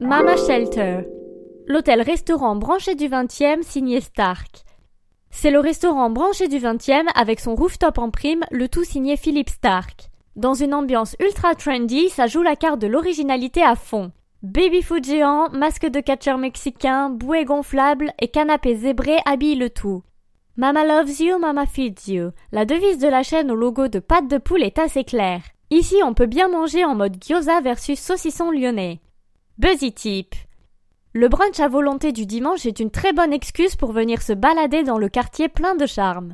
Mama Shelter. L'hôtel-restaurant branché du 20e signé Stark. C'est le restaurant branché du 20e avec son rooftop en prime, le tout signé Philippe Stark. Dans une ambiance ultra trendy, ça joue la carte de l'originalité à fond. Baby food géant, masque de catcheur mexicain, bouée gonflable et canapé zébré habillent le tout. Mama loves you, mama feeds you. La devise de la chaîne au logo de pâte de poule est assez claire. Ici, on peut bien manger en mode gyoza versus saucisson lyonnais. Buzzy Tip. Le brunch à volonté du dimanche est une très bonne excuse pour venir se balader dans le quartier plein de charme.